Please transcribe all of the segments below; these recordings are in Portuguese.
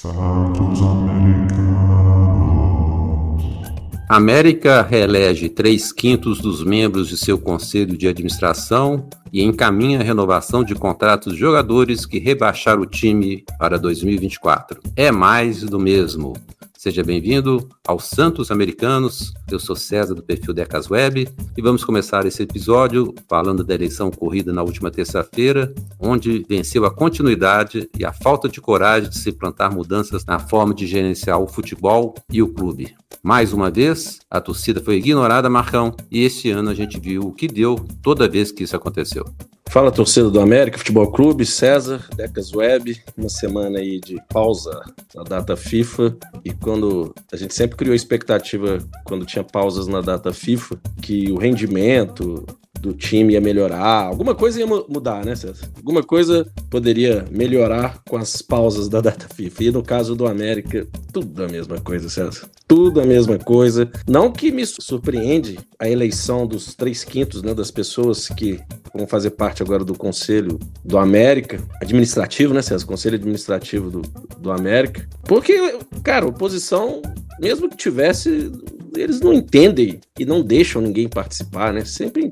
Santos Americanos. América reelege três quintos dos membros de seu conselho de administração e encaminha a renovação de contratos de jogadores que rebaixaram o time para 2024. É mais do mesmo. Seja bem-vindo aos Santos Americanos. Eu sou César do perfil Decas Web e vamos começar esse episódio falando da eleição ocorrida na última terça-feira, onde venceu a continuidade e a falta de coragem de se plantar mudanças na forma de gerenciar o futebol e o clube. Mais uma vez, a torcida foi ignorada, Marcão, e este ano a gente viu o que deu toda vez que isso aconteceu. Fala torcida do América Futebol Clube, César, Decas Web, uma semana aí de pausa na data FIFA. E quando a gente sempre criou expectativa quando tinha pausas na data FIFA que o rendimento do time ia melhorar, alguma coisa ia mudar, né, César? Alguma coisa poderia melhorar com as pausas da data FIFA. E no caso do América, tudo a mesma coisa, César. Tudo a mesma coisa. Não que me surpreende a eleição dos três quintos né, das pessoas que vão fazer parte agora do Conselho do América, administrativo, né, César? Conselho Administrativo do, do América. Porque, cara, oposição, mesmo que tivesse, eles não entendem e não deixam ninguém participar, né? Sempre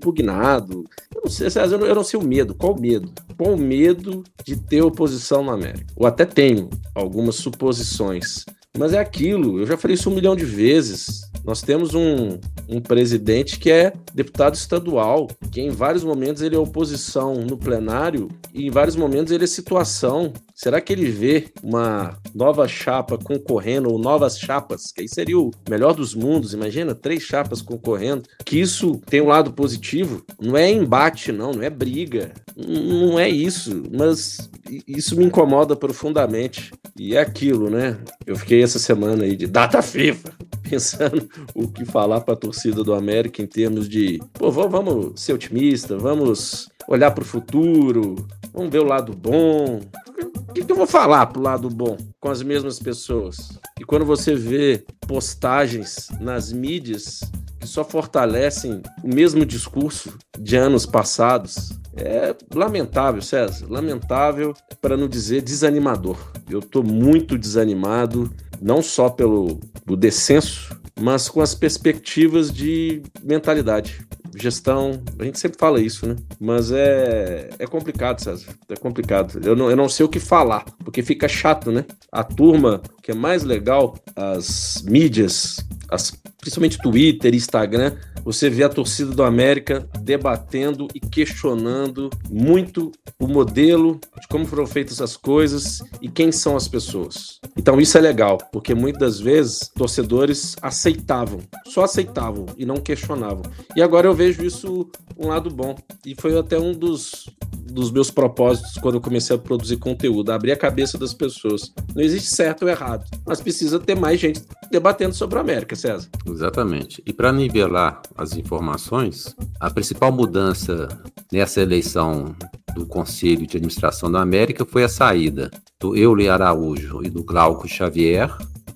Eu não sei, eu não, eu não sei o medo. Qual o medo? Qual o medo de ter oposição na América? Ou até tenho algumas suposições. Mas é aquilo, eu já falei isso um milhão de vezes. Nós temos um, um presidente que é deputado estadual, que em vários momentos ele é oposição no plenário e em vários momentos ele é situação. Será que ele vê uma nova chapa concorrendo, ou novas chapas, que aí seria o melhor dos mundos? Imagina, três chapas concorrendo. Que isso tem um lado positivo. Não é embate, não, não é briga. Não é isso. Mas isso me incomoda profundamente. E é aquilo, né? Eu fiquei essa semana aí de data FIFA, pensando o que falar para a torcida do América em termos de, pô, vamos ser otimista, vamos olhar para o futuro, vamos ver o lado bom. O que, que eu vou falar pro lado bom com as mesmas pessoas? E quando você vê postagens nas mídias que só fortalecem o mesmo discurso de anos passados, é lamentável, César. Lamentável, para não dizer desanimador. Eu estou muito desanimado, não só pelo descenso, mas com as perspectivas de mentalidade gestão, a gente sempre fala isso, né? Mas é, é complicado, César. É complicado. Eu não, eu não sei o que falar, porque fica chato, né? A turma que é mais legal, as mídias, as, principalmente Twitter, Instagram, você vê a torcida do América debatendo e questionando muito o modelo de como foram feitas as coisas e quem são as pessoas. Então isso é legal, porque muitas vezes torcedores aceitavam, só aceitavam e não questionavam. E agora eu vejo isso um lado bom. E foi até um dos dos meus propósitos quando eu comecei a produzir conteúdo, abrir a cabeça das pessoas. Não existe certo ou errado, mas precisa ter mais gente debatendo sobre a América, César. Exatamente. E para nivelar as informações, a principal mudança nessa eleição do Conselho de Administração da América foi a saída do Euler Araújo e do Glauco Xavier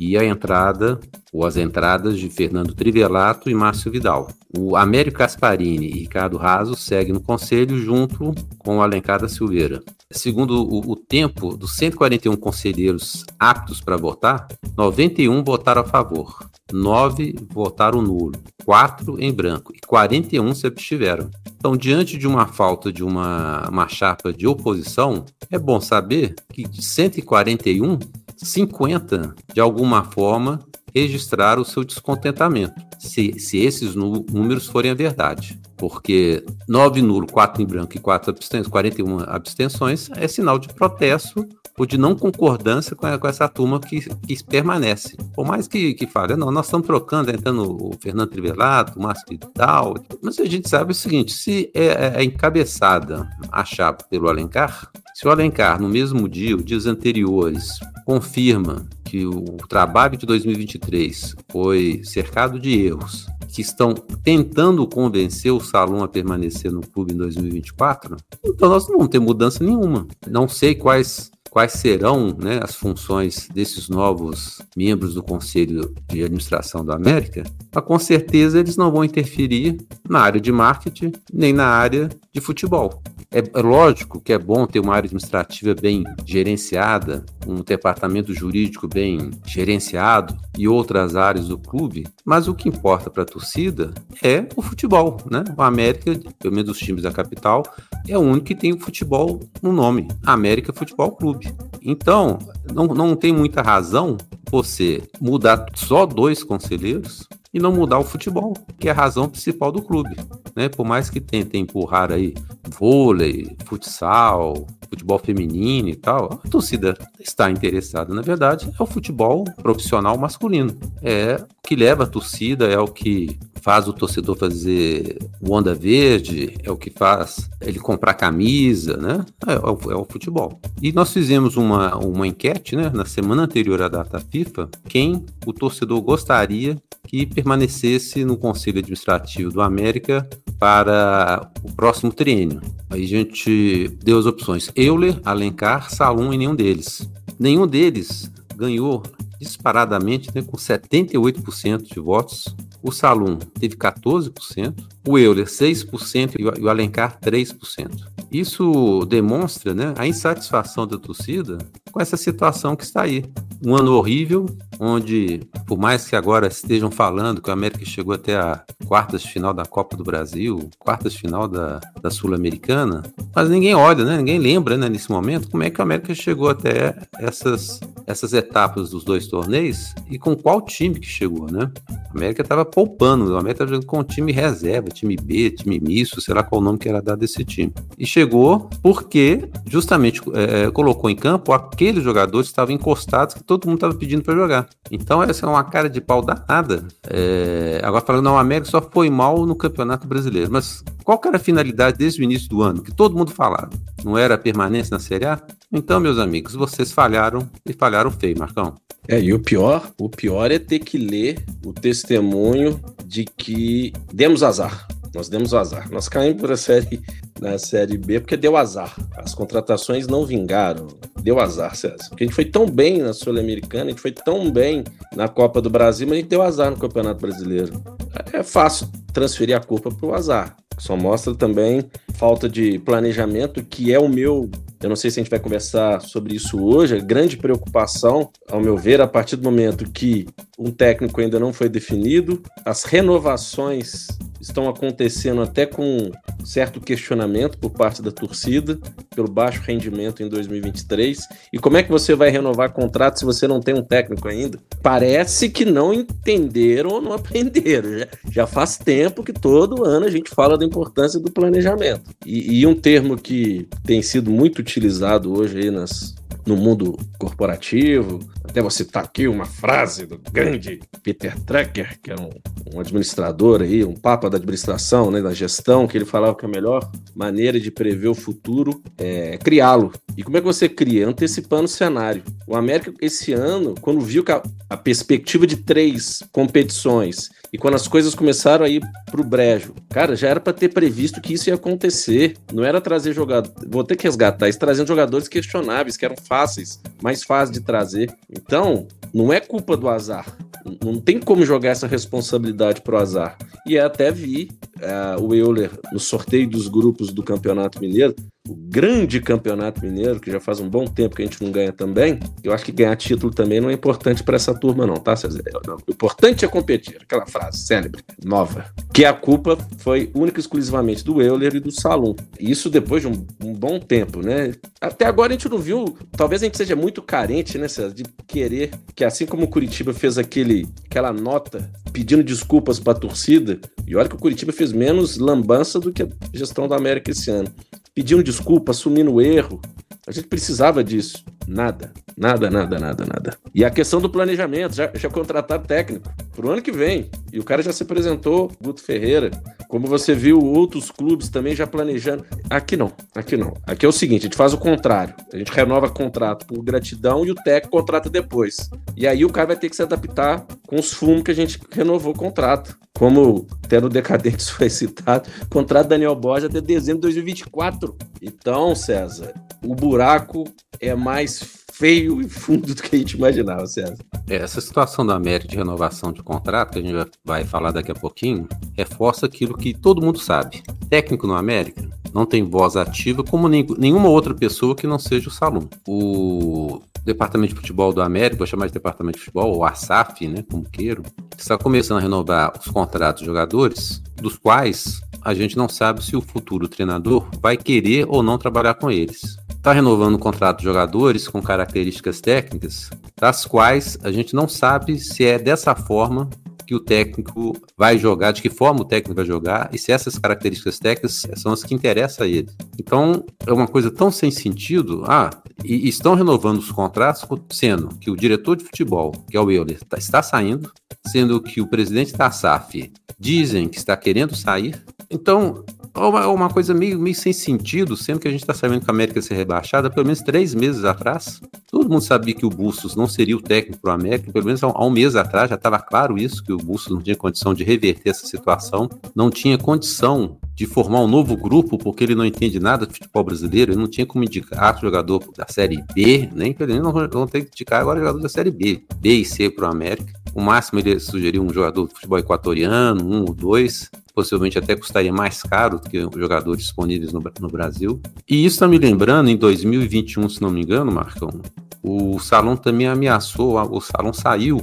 e a entrada ou as entradas de Fernando Trivelato e Márcio Vidal. O Américo Casparini e Ricardo Raso seguem no conselho junto com o Alencar da Silveira. Segundo o, o tempo dos 141 conselheiros aptos para votar, 91 votaram a favor, 9 votaram nulo, 4 em branco e 41 se abstiveram. Então, diante de uma falta de uma, uma chapa de oposição, é bom saber que de 141, 50, de alguma forma, registraram o seu descontentamento, se, se esses números forem a verdade. Porque 9 nulo, 4 em branco e 4 abstenções, 41 abstenções, é sinal de protesto ou de não concordância com, com essa turma que, que permanece. Por mais que, que fale, não, nós estamos trocando, entrando o Fernando Trivelato, o Márcio Vidal, mas a gente sabe o seguinte, se é, é encabeçada a chapa pelo Alencar, se o Alencar, no mesmo dia, ou dias anteriores, confirma que o trabalho de 2023 foi cercado de erros, que estão tentando convencer o Salom a permanecer no clube em 2024, então nós não vamos ter mudança nenhuma. Não sei quais quais serão né, as funções desses novos membros do Conselho de Administração da América, mas com certeza eles não vão interferir na área de marketing nem na área de futebol. É, é, lógico que é bom ter uma área administrativa bem gerenciada, um departamento jurídico bem gerenciado e outras áreas do clube, mas o que importa para a torcida é o futebol, né? O América, pelo menos os times da capital, é o único que tem o futebol no nome, América Futebol Clube. Então, não, não tem muita razão você mudar só dois conselheiros e não mudar o futebol, que é a razão principal do clube. Né? Por mais que tentem empurrar aí vôlei, futsal, futebol feminino e tal, a torcida está interessada. Na verdade, é o futebol profissional masculino. É o que leva a torcida, é o que faz o torcedor fazer o onda verde, é o que faz ele comprar camisa, né? É, é, o, é, o, futebol. E nós fizemos uma, uma enquete, né, na semana anterior à data FIFA, quem o torcedor gostaria que permanecesse no Conselho Administrativo do América para o próximo triênio. Aí a gente deu as opções: Euler, Alencar, Salum e nenhum deles. Nenhum deles ganhou disparadamente né, com 78% de votos. O Salum teve 14%, o Euler 6% e o Alencar 3%. Isso demonstra né, a insatisfação da torcida com essa situação que está aí. Um ano horrível, onde, por mais que agora estejam falando que o América chegou até a quartas de final da Copa do Brasil, quartas de final da, da Sul-Americana, mas ninguém olha, né, ninguém lembra né, nesse momento como é que o América chegou até essas, essas etapas dos dois torneios e com qual time que chegou. Né? A América estava poupando, o América estava jogando com time reserva, time B, time misto, sei lá qual o nome que era dado desse time. E chegou porque justamente é, colocou em campo aqueles jogadores que estavam encostados que todo mundo estava pedindo para jogar. Então essa é uma cara de pau danada. É, agora falando, não, o América só foi mal no Campeonato Brasileiro. Mas qual era a finalidade desde o início do ano? Que todo mundo falava. Não era a permanência na Série A? Então, meus amigos, vocês falharam e falharam feio, Marcão. É, e o pior, o pior é ter que ler o testemunho de que demos azar. Nós demos azar. Nós caímos para a série, na série B porque deu azar. As contratações não vingaram. Deu azar, César. Porque a gente foi tão bem na Sul-Americana, a gente foi tão bem na Copa do Brasil, mas a gente deu azar no Campeonato Brasileiro. É fácil transferir a culpa para o azar. Só mostra também falta de planejamento, que é o meu. Eu não sei se a gente vai conversar sobre isso hoje. A grande preocupação, ao meu ver, a partir do momento que um técnico ainda não foi definido, as renovações estão acontecendo até com certo questionamento por parte da torcida pelo baixo rendimento em 2023. E como é que você vai renovar contrato se você não tem um técnico ainda? Parece que não entenderam ou não aprenderam. Já, faz tempo que todo ano a gente fala da importância do planejamento. E, e um termo que tem sido muito utilizado hoje aí nas, no mundo corporativo. Até vou citar aqui uma frase do grande Peter Trecker, que é um, um administrador aí, um papa da administração, né, da gestão, que ele falava que a melhor maneira de prever o futuro é criá-lo. E como é que você cria? Antecipando o cenário. O América, esse ano, quando viu que a, a perspectiva de três competições e quando as coisas começaram a ir pro brejo, cara, já era para ter previsto que isso ia acontecer. Não era trazer jogador. Vou ter que resgatar isso, trazendo jogadores questionáveis, que eram fáceis, mais fáceis de trazer. Então, não é culpa do azar. Não tem como jogar essa responsabilidade pro azar. E até vi uh, o Euler no sorteio dos grupos do Campeonato Mineiro o grande campeonato mineiro, que já faz um bom tempo que a gente não ganha também, eu acho que ganhar título também não é importante para essa turma, não, tá, César? O importante é competir, aquela frase célebre, nova. Que a culpa foi única e exclusivamente do Euler e do Salum. Isso depois de um, um, bom tempo, né? Até agora a gente não viu, talvez a gente seja muito carente, né, César, de querer que, assim como o Curitiba fez aquele, aquela nota pedindo desculpas para a torcida, e olha que o Curitiba fez menos lambança do que a gestão da América esse ano pedindo desculpa, assumindo o erro. A gente precisava disso. Nada, nada, nada, nada, nada. E a questão do planejamento, já, já contrataram técnico para o ano que vem. E o cara já se apresentou, Guto Ferreira. Como você viu, outros clubes também já planejando. Aqui não, aqui não. Aqui é o seguinte: a gente faz o contrário. A gente renova contrato por gratidão e o técnico contrata depois. E aí o cara vai ter que se adaptar com os fumos que a gente renovou o contrato. Como até no Decadentes foi citado, contrato Daniel Borges até dezembro de 2024. Então, César, o buraco é mais feio e fundo do que a gente imaginava, César. É, essa situação da América de renovação de contrato, que a gente vai falar daqui a pouquinho, reforça aquilo que todo mundo sabe. Técnico no América não tem voz ativa, como nenhuma outra pessoa que não seja o Salum. O Departamento de Futebol do América, vou chamar de Departamento de Futebol, ou ASAF, né, como queiro, está começando a renovar os contratos de jogadores, dos quais a gente não sabe se o futuro treinador vai querer ou não trabalhar com eles. Está renovando o contrato de jogadores com características técnicas, das quais a gente não sabe se é dessa forma que o técnico vai jogar, de que forma o técnico vai jogar e se essas características técnicas são as que interessam a ele. Então, é uma coisa tão sem sentido. Ah, e estão renovando os contratos, sendo que o diretor de futebol, que é o Euler, tá, está saindo, sendo que o presidente da SAF dizem que está querendo sair. Então, é uma, uma coisa meio, meio sem sentido, sendo que a gente está sabendo que a América ia ser rebaixada pelo menos três meses atrás. Todo mundo sabia que o Bustos não seria o técnico para América, pelo menos há, há um mês atrás já estava claro isso, que o Bustos não tinha condição de reverter essa situação, não tinha condição de formar um novo grupo, porque ele não entende nada de futebol brasileiro, ele não tinha como indicar jogador da Série B, nem pelo menos não vão ter que indicar agora jogador da Série B, B e C para o América. O máximo ele sugeriu um jogador de futebol equatoriano, um ou dois, possivelmente até custaria mais caro do que jogadores disponíveis no, no Brasil. E isso está me lembrando, em 2021, se não me engano, Marcão, o Salão também ameaçou, o Salão saiu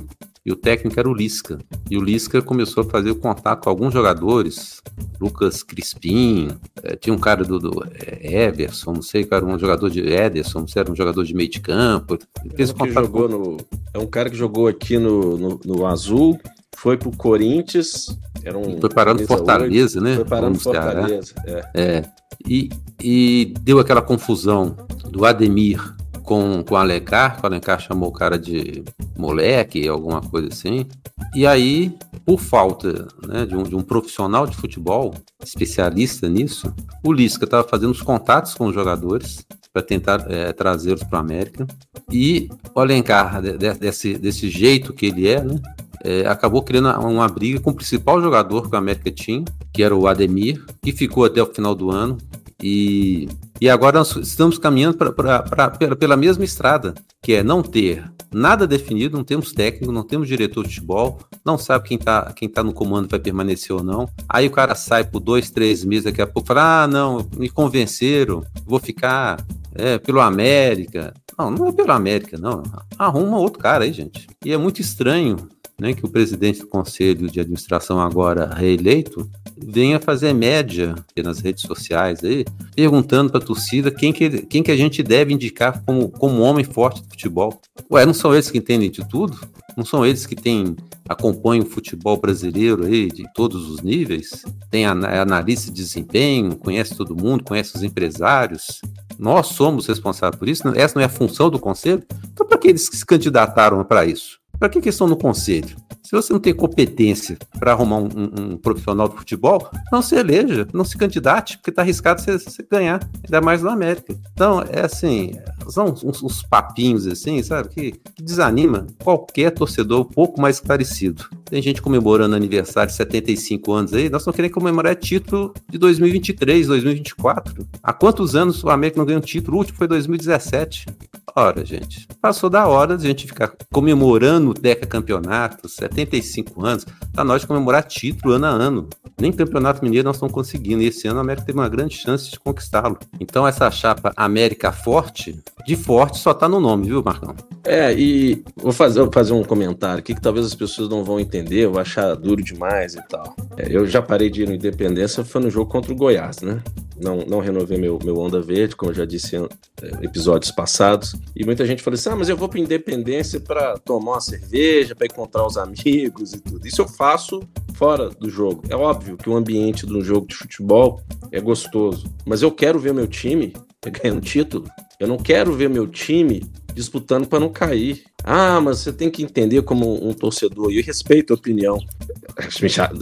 e o técnico era o Lisca. E o Lisca começou a fazer o contato com alguns jogadores, Lucas Crispim, é, tinha um cara do, do é, Everson, não sei, era um jogador de Ederson, não sei, era um jogador de meio de campo. Fez é, contato jogou com... no, é um cara que jogou aqui no, no, no Azul, foi pro Corinthians, era um. Foi parando Fortaleza, 8, né? Foi parando Fortaleza, é. é. E, e deu aquela confusão do Ademir com, com o Alencar, o Alencar chamou o cara de moleque, alguma coisa assim. E aí, por falta né, de, um, de um profissional de futebol, especialista nisso, o Lisca estava fazendo os contatos com os jogadores para tentar é, trazê-los para a América. E o Alencar, de, desse, desse jeito que ele é, né, é, acabou criando uma briga com o principal jogador que a América tinha, que era o Ademir, que ficou até o final do ano. E e agora nós estamos caminhando pra, pra, pra, pela, pela mesma estrada, que é não ter nada definido, não temos técnico, não temos diretor de futebol, não sabe quem está quem tá no comando vai permanecer ou não. Aí o cara sai por dois, três meses, daqui a pouco fala: ah, não, me convenceram, vou ficar é, pelo América. Não, não é pelo América, não. Arruma outro cara aí, gente. E é muito estranho né, que o presidente do conselho de administração agora reeleito venha fazer média nas redes sociais aí, perguntando para a torcida quem que, quem que a gente deve indicar como, como homem forte do futebol. Ué, não são eles que entendem de tudo? Não são eles que têm, acompanham o futebol brasileiro aí de todos os níveis? Tem analista de desempenho, conhece todo mundo, conhece os empresários. Nós somos responsáveis por isso? Essa não é a função do conselho? Então, para que eles se candidataram para isso? Para que, que estão no conselho? Se você não tem competência para arrumar um, um, profissional de futebol, não se eleja, não se candidate, porque está arriscado você, você, ganhar, ainda mais no América. Então, é assim, são uns, uns papinhos assim, sabe, que, que, desanima qualquer torcedor um pouco mais esclarecido. Tem gente comemorando aniversário de 75 anos aí, nós não queremos comemorar título de 2023, 2024. Há quantos anos o América não ganhou um título? O último foi 2017. Ora, gente, passou da hora de a gente ficar comemorando o Deca Campeonato, 75 anos, tá nós comemorar título ano a ano. Nem Campeonato Mineiro nós estamos conseguindo, e esse ano a América teve uma grande chance de conquistá-lo. Então essa chapa América Forte, de forte só tá no nome, viu, Marcão? É, e vou fazer, vou fazer um comentário aqui que talvez as pessoas não vão entender, vou achar duro demais e tal. É, eu já parei de ir no Independência, foi no jogo contra o Goiás, né? Não, não renovei meu, meu Onda Verde, como eu já disse em é, episódios passados. E muita gente falou assim: ah, mas eu vou para Independência para tomar uma cerveja, para encontrar os amigos e tudo. Isso eu faço fora do jogo. É óbvio que o ambiente de um jogo de futebol é gostoso, mas eu quero ver meu time ganhando título. Eu não quero ver meu time disputando para não cair. Ah, mas você tem que entender como um torcedor, e eu respeito a opinião.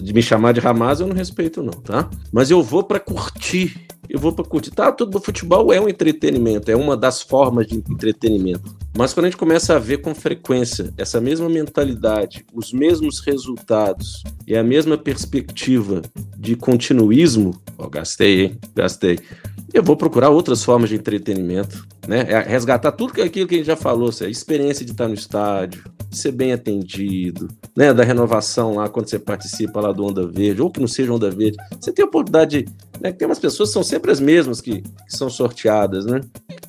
De me chamar de Ramaz, eu não respeito, não, tá? Mas eu vou para curtir. Eu vou para curtir. Tá, tudo futebol é um entretenimento, é uma das formas de entretenimento. Mas quando a gente começa a ver com frequência essa mesma mentalidade, os mesmos resultados e a mesma perspectiva de continuismo, ó, gastei, hein? Gastei eu vou procurar outras formas de entretenimento, né? É resgatar tudo aquilo que a gente já falou, a experiência de estar no estádio, de ser bem atendido, né? Da renovação lá, quando você participa lá do Onda Verde, ou que não seja Onda Verde, você tem a oportunidade, né? Tem umas pessoas que são sempre as mesmas que, que são sorteadas, né?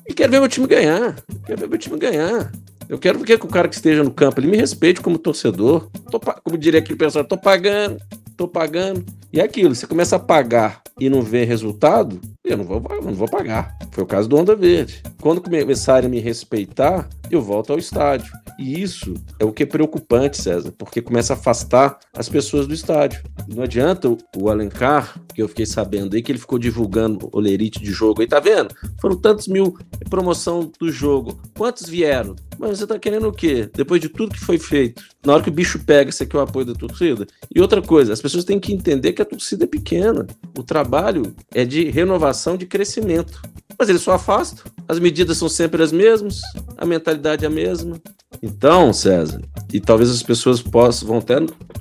E quero ver meu time ganhar, quero ver meu time ganhar. Eu quero que o cara que esteja no campo ele me respeite como torcedor. Tô, como diria aquele pessoal, tô pagando, tô pagando. E é aquilo, você começa a pagar e não vê resultado, eu não vou, não vou pagar. Foi o caso do Onda Verde. Quando começarem a me respeitar, eu volto ao estádio. E isso é o que é preocupante, César, porque começa a afastar as pessoas do estádio. Não adianta o Alencar, que eu fiquei sabendo aí, que ele ficou divulgando o lerite de jogo aí, tá vendo? Foram tantos mil promoção do jogo. Quantos vieram? Mas você tá querendo o quê? Depois de tudo que foi feito. Na hora que o bicho pega, você quer o apoio da torcida? E outra coisa, as pessoas têm que entender que a torcida é pequena. O trabalho é de renovação, de crescimento. Mas ele só afasta. As medidas são sempre as mesmas, a mentalidade é a mesma. Então, César, e talvez as pessoas possam, vão até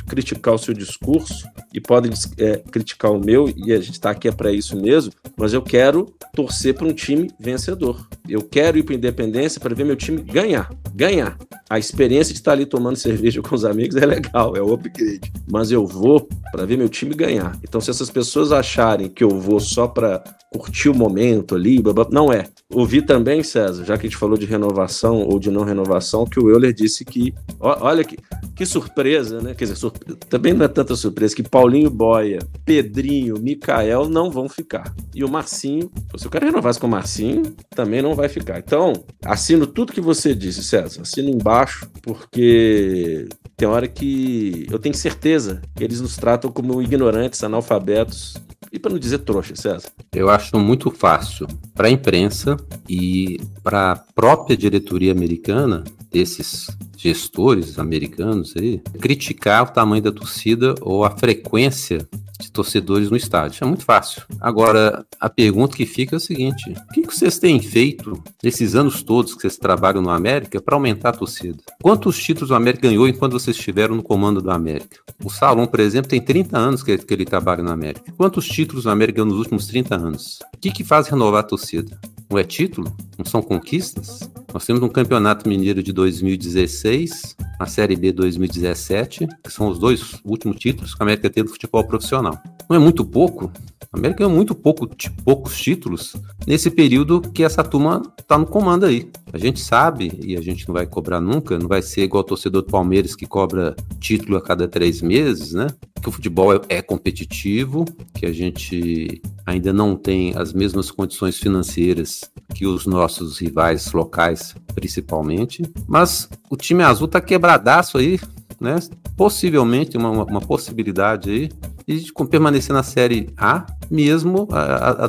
criticar o seu discurso e podem é, criticar o meu, e a gente está aqui é para isso mesmo, mas eu quero torcer para um time vencedor. Eu quero ir para Independência para ver meu time ganhar. Ganhar. A experiência de estar ali tomando cerveja com os amigos é legal, é o upgrade. Mas eu vou para ver meu time ganhar. Então, se essas pessoas acharem que eu vou só para curtir o momento ali, blá, blá, não é. Ouvi também, César, já que a gente falou de renovação ou de não renovação, que o Euler disse que, olha que, que surpresa, né? Quer dizer, surpresa, também não é tanta surpresa que Paulinho Boia, Pedrinho, Mikael não vão ficar. E o Marcinho, se eu quero renovar com o Marcinho, também não vai ficar. Então, assino tudo que você disse, César. Assino embaixo, porque tem hora que eu tenho certeza que eles nos tratam como ignorantes, analfabetos e para não dizer trouxa, César. Eu acho muito fácil para a imprensa e para a própria diretoria americana desses gestores americanos aí criticar o tamanho da torcida ou a frequência de torcedores no estádio. É muito fácil. Agora, a pergunta que fica é a seguinte: o que vocês têm feito nesses anos todos que vocês trabalham no América para aumentar a torcida? Quantos títulos o América ganhou enquanto vocês estiveram no comando do América? O Salom, por exemplo, tem 30 anos que, ele trabalha no América. Quantos títulos o América ganhou nos últimos 30 anos? O que, que faz renovar a torcida? Não é título? Não são conquistas? Nós temos um Campeonato Mineiro de 2016, a Série B 2017, que são os dois últimos títulos que a América tem do futebol profissional. Não é muito pouco? A América ganhou muito pouco, poucos títulos nesse período que essa turma está no comando aí. A gente sabe, e a gente não vai cobrar nunca, não vai ser igual o torcedor do Palmeiras que cobra título a cada três meses, né? Que o futebol é, é competitivo, que a gente ainda não tem as mesmas condições financeiras que os nossos rivais locais, principalmente. Mas o time azul tá quebradaço aí, né? Possivelmente, uma, uma possibilidade aí de permanecer na Série A, mesmo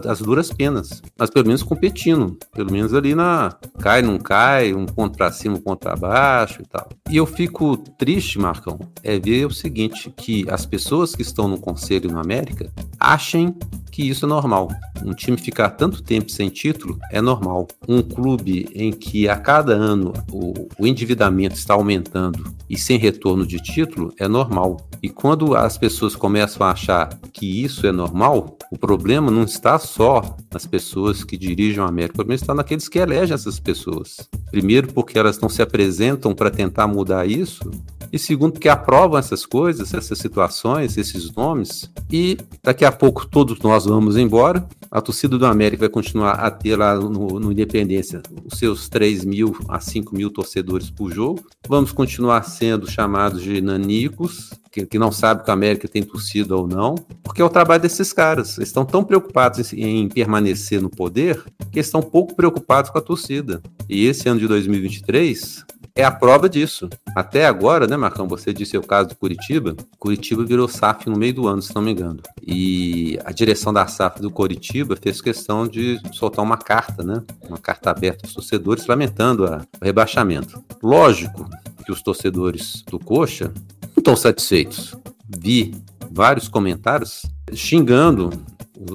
as duras penas. Mas pelo menos competindo. Pelo menos ali na cai, não cai, um ponto para cima, um ponto para baixo e tal. E eu fico triste, Marcão, é ver o seguinte, que as pessoas que estão no Conselho no América achem que isso é normal. Um time ficar tanto tempo sem título é normal. Um clube em que a cada ano o, o endividamento está aumentando e sem retorno de título é normal. E quando as pessoas começam a achar que isso é normal, o problema não está só nas pessoas que dirigem a América, o problema está naqueles que elegem essas pessoas. Primeiro, porque elas não se apresentam para tentar mudar isso, e segundo, porque aprovam essas coisas, essas situações, esses nomes, e daqui a pouco todos nós vamos embora. A torcida do América vai continuar a ter lá no, no Independência os seus 3 mil a 5 mil torcedores por jogo. Vamos continuar sendo chamados de nanicos, que, que não sabe que a América tem torcida ou não, porque é o trabalho desses caras. Eles estão tão preocupados em, em permanecer no poder que estão pouco preocupados com a torcida. E esse ano de 2023 é a prova disso. Até agora, né, Marcão? Você disse o caso do Curitiba. Curitiba virou SAF no meio do ano, se não me engano. E a direção da SAF do Curitiba fez questão de soltar uma carta, né? Uma carta aberta aos torcedores lamentando a, o rebaixamento. Lógico que os torcedores do Coxa não estão satisfeitos. Vi vários comentários xingando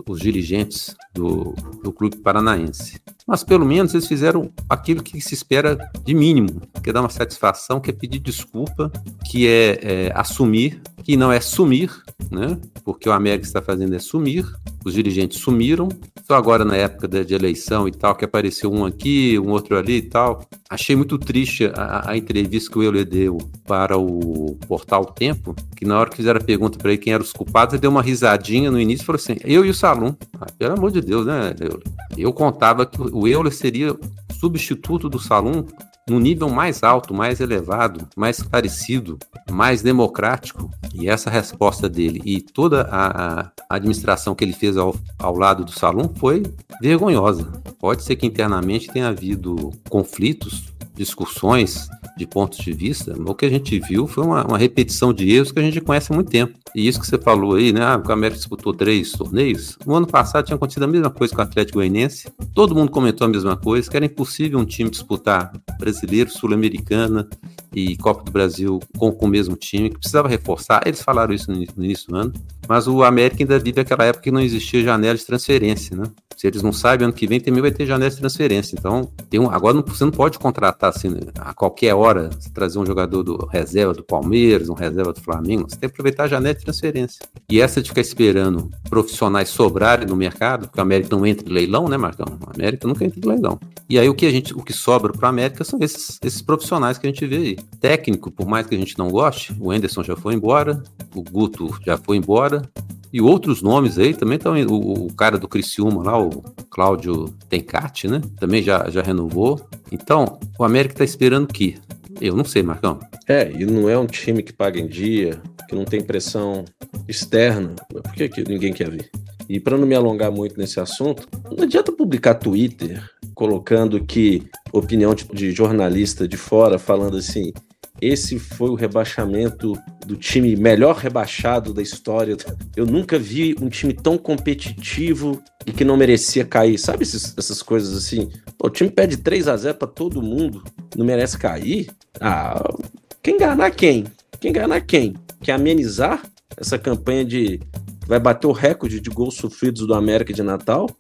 os dirigentes do, do clube paranaense. Mas pelo menos eles fizeram aquilo que se espera de mínimo, que é dar uma satisfação, que é pedir desculpa, que é, é assumir que não é sumir, né? Porque o América está fazendo é sumir, os dirigentes sumiram, só agora na época de, de eleição e tal, que apareceu um aqui, um outro ali e tal. Achei muito triste a, a entrevista que o Euler deu para o portal Tempo, que na hora que fizeram a pergunta para ele quem eram os culpados, ele deu uma risadinha no início falou assim: eu e o Salum. Ah, pelo amor de Deus, né, Euler? Eu contava que o Euler seria substituto do Salum num nível mais alto, mais elevado, mais esclarecido, mais democrático. E essa resposta dele e toda a, a administração que ele fez ao, ao lado do Salom foi vergonhosa. Pode ser que internamente tenha havido conflitos, discussões de pontos de vista, o que a gente viu foi uma, uma, repetição de erros que a gente conhece há muito tempo. E isso que você falou aí, né? Ah, o América disputou três torneios. No ano passado tinha acontecido a mesma coisa com o Atlético Goianiense. Todo mundo comentou a mesma coisa, que era impossível um time disputar brasileiro, sul-americana e Copa do Brasil com, com o mesmo time, que precisava reforçar. Eles falaram isso no, no início do ano. Mas o América ainda vive aquela época que não existia janela de transferência, né? Se eles não sabem, ano que vem também vai ter janela de transferência. Então, um, agora não, você não pode contratar assim, a qualquer hora, trazer um jogador do reserva do Palmeiras, um reserva do Flamengo. Você tem que aproveitar a janela de transferência. E essa de ficar esperando profissionais sobrarem no mercado, porque a América não entra em leilão, né, Marcão? A América nunca entra em leilão. E aí o que a gente, o que sobra para a América são esses, esses profissionais que a gente vê aí. Técnico, por mais que a gente não goste, o Anderson já foi embora, o Guto já foi embora, e outros nomes aí também estão. O, o, cara do Criciúma lá, o Cláudio Tencati, né? Também já, já renovou. Então, o América está esperando que? Eu não sei, Marcão. É, e não é um time que paga em dia, que não tem pressão externa. Por que, que ninguém quer ver? E para não me alongar muito nesse assunto, não adianta publicar Twitter colocando que opinião de, de jornalista de fora falando assim: esse foi o rebaixamento do time melhor rebaixado da história. Eu nunca vi um time tão competitivo e que não merecia cair. Sabe esses, essas coisas assim? Pô, o time pede 3 a 0 para todo mundo, não merece cair? Ah, quem enganar quem? Quem enganar quem? Quer amenizar essa campanha de vai bater o recorde de gols sofridos do América de Natal,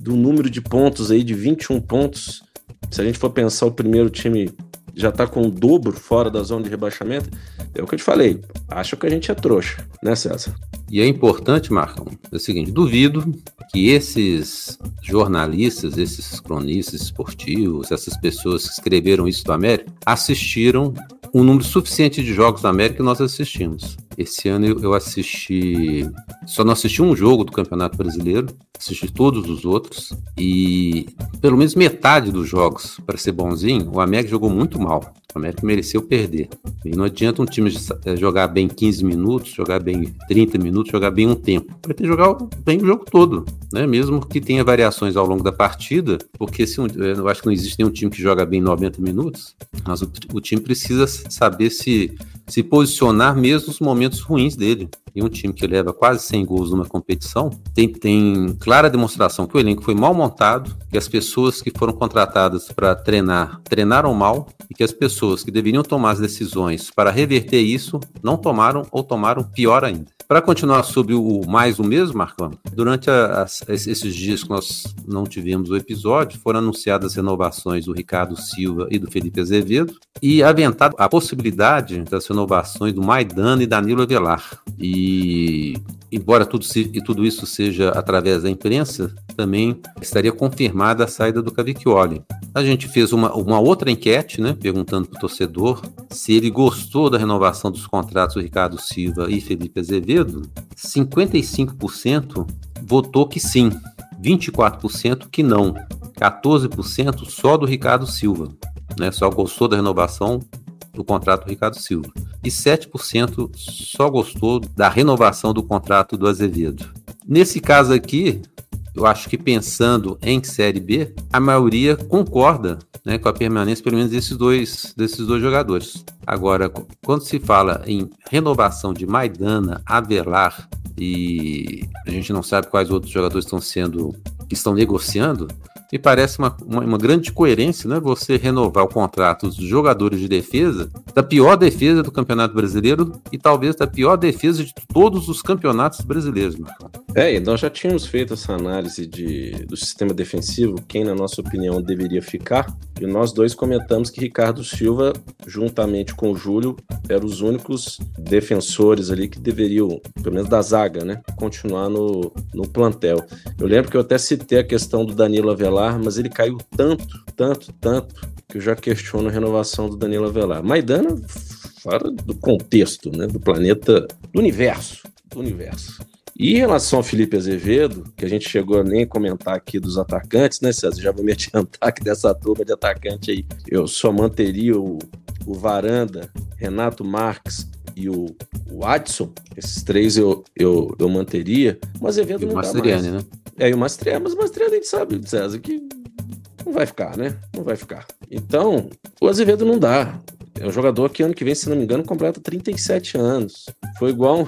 do número de pontos aí de 21 pontos. Se a gente for pensar o primeiro time já tá com o dobro fora da zona de rebaixamento, é o que eu te falei. Acho que a gente é trouxa, né, César? E é importante, Marcão, é o seguinte: duvido que esses jornalistas, esses cronistas esportivos, essas pessoas que escreveram isso do América, assistiram um número suficiente de jogos da América que nós assistimos. Esse ano eu assisti, só não assisti um jogo do Campeonato Brasileiro, assisti todos os outros e pelo menos metade dos jogos, para ser bonzinho, o América jogou muito mal. O América mereceu perder. E não adianta um time eh, jogar bem 15 minutos, jogar bem 30 minutos, jogar bem um tempo. Vai ter que jogar bem o jogo todo, né? Mesmo que tenha variações ao longo da partida, porque se um, eh, eu acho que não existe nenhum time que joga bem 90 minutos, mas o, o time precisa saber se se posicionar mesmo nos momentos ruins dele. E um time que leva quase 100 gols numa competição tem, tem clara demonstração que o elenco foi mal montado, que as pessoas que foram contratadas para treinar treinaram mal e que as pessoas que deveriam tomar as decisões para reverter isso não tomaram ou tomaram pior ainda. Para continuar sobre o mais o mesmo, Marcão, durante esses dias que nós não tivemos o episódio, foram anunciadas renovações do Ricardo Silva e do Felipe Azevedo e aventado a possibilidade das renovações do Maidana e Danilo Avelar. E embora tudo, e tudo isso seja através da imprensa, também estaria confirmada a saída do Cavicchioli. A gente fez uma, uma outra enquete, né, perguntando para o torcedor se ele gostou da renovação dos contratos do Ricardo Silva e Felipe Azevedo. 55% votou que sim, 24% que não, 14% só do Ricardo Silva, né, só gostou da renovação do contrato do Ricardo Silva. E 7% só gostou da renovação do contrato do Azevedo. Nesse caso aqui, eu acho que pensando em Série B, a maioria concorda né, com a permanência, pelo menos, desses dois, desses dois jogadores. Agora, quando se fala em renovação de Maidana, Avelar e a gente não sabe quais outros jogadores estão sendo, que estão negociando, me parece uma, uma, uma, grande coerência, né? Você renovar o contrato dos jogadores de defesa, da pior defesa do Campeonato Brasileiro e talvez da pior defesa de todos os campeonatos brasileiros, Marcão. É, e nós já tínhamos feito essa análise de, do sistema defensivo, quem, na nossa opinião, deveria ficar, e nós dois comentamos que Ricardo Silva, juntamente com o Júlio, eram os únicos defensores ali que deveriam, pelo menos da zaga, né, continuar no, no plantel. Eu lembro que eu até citei a questão do Danilo Avelar, mas ele caiu tanto, tanto, tanto, que eu já questiono a renovação do Danilo Avelar. Maidana, fora do contexto, né, do planeta, do universo, do universo. E em relação ao Felipe Azevedo, que a gente chegou a nem comentar aqui dos atacantes, né, César? Já vou me adiantar que dessa turma de atacante aí, eu só manteria o, o Varanda, Renato Marques e o, o Adson. Esses três eu, eu, eu manteria. O Azevedo e não o Mastriani, né? É, e o Mastriani, mas o Mastriani a gente sabe, César, que não vai ficar, né? Não vai ficar. Então, o Azevedo não dá. É um jogador que ano que vem, se não me engano, completa 37 anos. Foi igual um,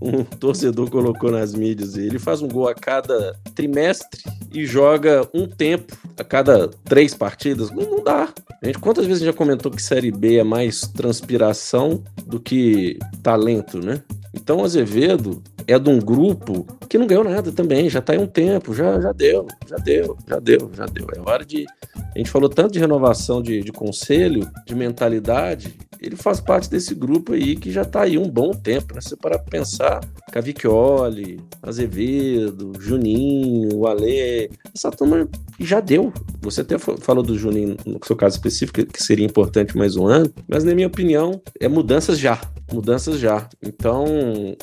um torcedor colocou nas mídias. Ele faz um gol a cada trimestre e joga um tempo a cada três partidas. Não, não dá. A gente, quantas vezes a gente já comentou que Série B é mais transpiração do que talento, né? Então, Azevedo é de um grupo que não ganhou nada também, já está em um tempo, já, já deu, já deu, já deu, já deu. É hora de. A gente falou tanto de renovação de, de conselho, de mentalidade, ele faz parte desse grupo aí que já está aí um bom tempo, né? Você para pensar, Cavicchioli, Azevedo, Juninho, o Alê, essa turma já deu. Você até falou do Juninho no seu caso específico, que seria importante mais um ano, mas na minha opinião, é mudanças já. Mudanças já. Então,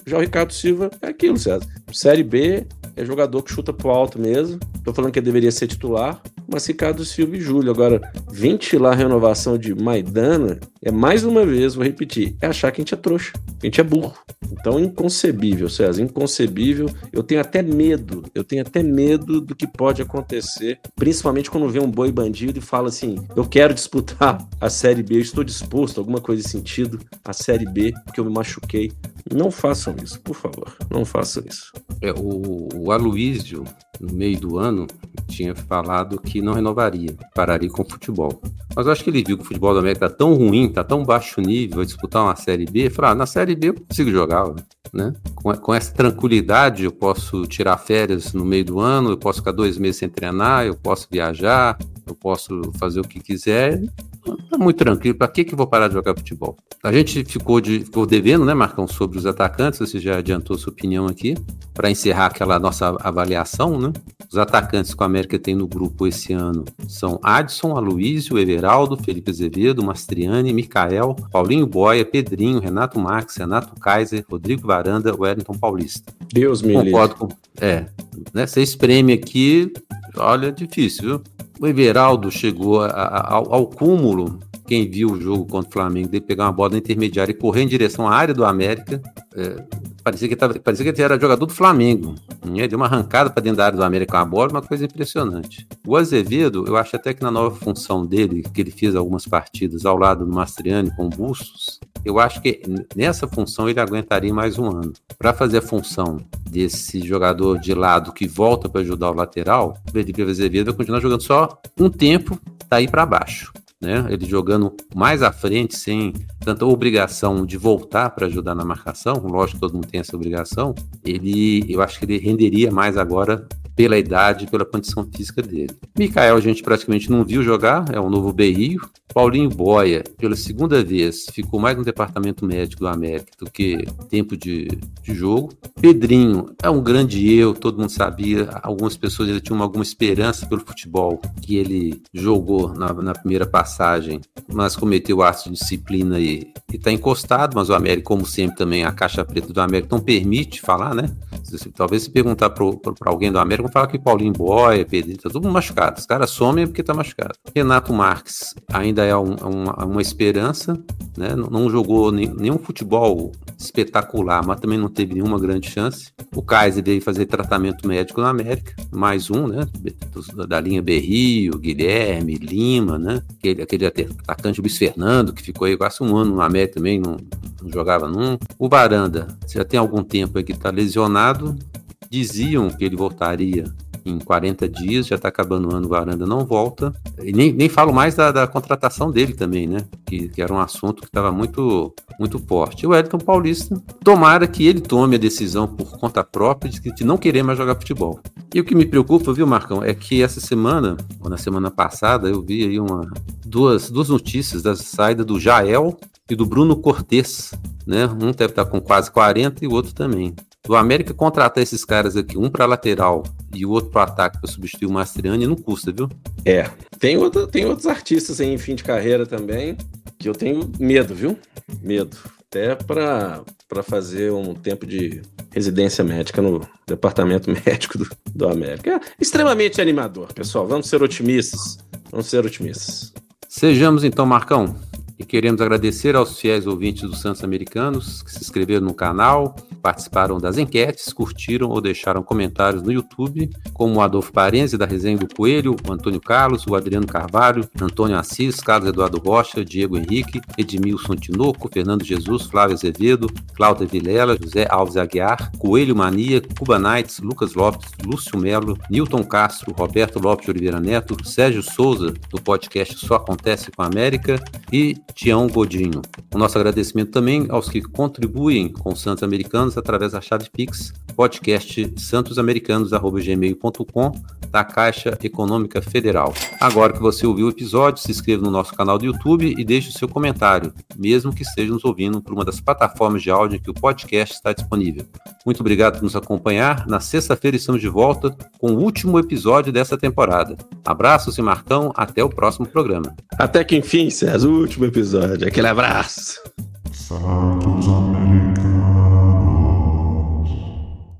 já o Ricardo Silva é aquilo, César. Série B é jogador que chuta pro alto mesmo. Tô falando que deveria ser titular, mas Ricardo Silva e Júlio. Agora, ventilar a renovação de Maidana é mais uma vez, vou repetir, é achar que a gente é trouxa, a gente é burro. Então, inconcebível, César, inconcebível. Eu tenho até medo, eu tenho até medo do que pode acontecer, principalmente quando vê um boi bandido e fala assim: eu quero disputar a Série B, eu estou disposto, alguma coisa de sentido, a Série B, porque eu me machuquei. Não façam isso, por favor, não façam isso. É, o, o Aloísio, no meio do ano, tinha falado que não renovaria, pararia com o futebol. Mas eu acho que ele viu que o futebol da América tá tão ruim, tá tão baixo nível, vai disputar uma Série B, falou, ah, na Série B eu consigo jogar, né? Com, com, essa tranquilidade eu posso tirar férias no meio do ano, eu posso ficar dois meses sem treinar, eu posso viajar, eu posso fazer o que quiser, tá muito tranquilo. Para que que eu vou parar de jogar futebol? A gente ficou, de, ficou devendo, né, Marcão, sobre os atacantes. Você já adiantou sua opinião aqui. Para encerrar aquela nossa avaliação, né? Os atacantes que a América tem no grupo esse ano são Adson, Aloysio, Everaldo, Felipe Azevedo, Mastriani, Micael, Paulinho Boia, Pedrinho, Renato Marques, Renato Kaiser, Rodrigo Varanda, Wellington Paulista. Deus me Concordo com. É, né? Você espreme aqui, olha, difícil, viu? O Everaldo chegou a, a, ao, ao, cúmulo. Quem viu o jogo contra o Flamengo, de pegar uma bola intermediária e correr em direção à área do América. É, parecia, que tava, parecia que ele era jogador do Flamengo. Né? Deu uma arrancada para dentro da área do América com a bola, uma coisa impressionante. O Azevedo, eu acho até que na nova função dele, que ele fez algumas partidas ao lado do Mastriani com Bustos, eu acho que nessa função ele aguentaria mais um ano. Para fazer a função desse jogador de lado que volta para ajudar o lateral, o Felipe Azevedo vai continuar jogando só um tempo, daí para baixo. Né? Ele jogando mais à frente, sem tanta obrigação de voltar para ajudar na marcação, lógico que todo mundo tem essa obrigação, ele, eu acho que ele renderia mais agora pela idade, pela condição física dele. Mikael a gente praticamente não viu jogar, é um novo berrio. Paulinho Boia, pela segunda vez, ficou mais no departamento médico do América do que tempo de, de jogo. Pedrinho é um grande eu, todo mundo sabia, algumas pessoas já tinham alguma esperança pelo futebol que ele jogou na, na primeira passagem, mas cometeu atos de disciplina e está encostado, mas o América, como sempre, também a caixa preta do América não permite falar, né? Talvez se perguntar para alguém do América, vão falar que Paulinho Boia, Pedro, tá tudo machucado. Os caras somem porque tá machucado. Renato Marques ainda é um, uma, uma, esperança, né? Não, não jogou nenhum futebol espetacular, mas também não teve nenhuma grande chance. O Kaiser veio fazer tratamento médico na América, mais um, né? Da linha Berrio, Guilherme, Lima, né? Aquele, aquele atacante Luiz Fernando, que ficou aí quase um ano na América também, não, não jogava nunca. O Varanda, já tem algum tempo aí que tá lesionado, diziam que ele voltaria em 40 dias, já está acabando o ano, o Varanda não volta. E nem, nem falo mais da, da contratação dele também, né? Que, que era um assunto que estava muito, muito forte. O Wellington Paulista, tomara que ele tome a decisão por conta própria de, de não querer mais jogar futebol. E o que me preocupa, viu, Marcão, é que essa semana, ou na semana passada, eu vi aí uma, duas, duas notícias da saída do Jael e do Bruno Cortes, né? Um deve estar com quase 40 e o outro também. O América contratar esses caras aqui, um para lateral e o outro para ataque para substituir o Mastriani, não custa, viu? É. Tem, outro, tem outros artistas aí em fim de carreira também que eu tenho medo, viu? Medo. Até para fazer um tempo de residência médica no departamento médico do, do América. É extremamente animador, pessoal. Vamos ser otimistas. Vamos ser otimistas. Sejamos então, Marcão. E queremos agradecer aos fiéis ouvintes dos Santos Americanos que se inscreveram no canal, participaram das enquetes, curtiram ou deixaram comentários no YouTube, como o Adolfo Parenzi, da Resenha do Coelho, o Antônio Carlos, o Adriano Carvalho, Antônio Assis, Carlos Eduardo Rocha, Diego Henrique, Edmilson Tinoco, Fernando Jesus, Flávio Azevedo, Cláudia Vilela, José Alves Aguiar, Coelho Mania, Cuba Nights, Lucas Lopes, Lúcio Melo, Newton Castro, Roberto Lopes de Oliveira Neto, Sérgio Souza, do podcast Só Acontece com a América, e Tião Godinho. O nosso agradecimento também aos que contribuem com os Santos Americanos através da chave Pix, podcast santosamericanos.gmail.com da Caixa Econômica Federal. Agora que você ouviu o episódio, se inscreva no nosso canal do YouTube e deixe o seu comentário, mesmo que esteja nos ouvindo por uma das plataformas de áudio em que o podcast está disponível. Muito obrigado por nos acompanhar. Na sexta-feira estamos de volta com o último episódio dessa temporada. Abraços e Martão, até o próximo programa. Até que enfim, César, o último episódio. Aquele abraço. Santos.